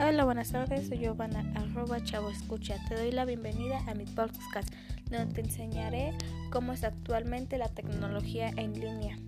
Hola, buenas tardes, soy Giovanna, arroba chavo escucha. Te doy la bienvenida a mi podcast, donde te enseñaré cómo es actualmente la tecnología en línea.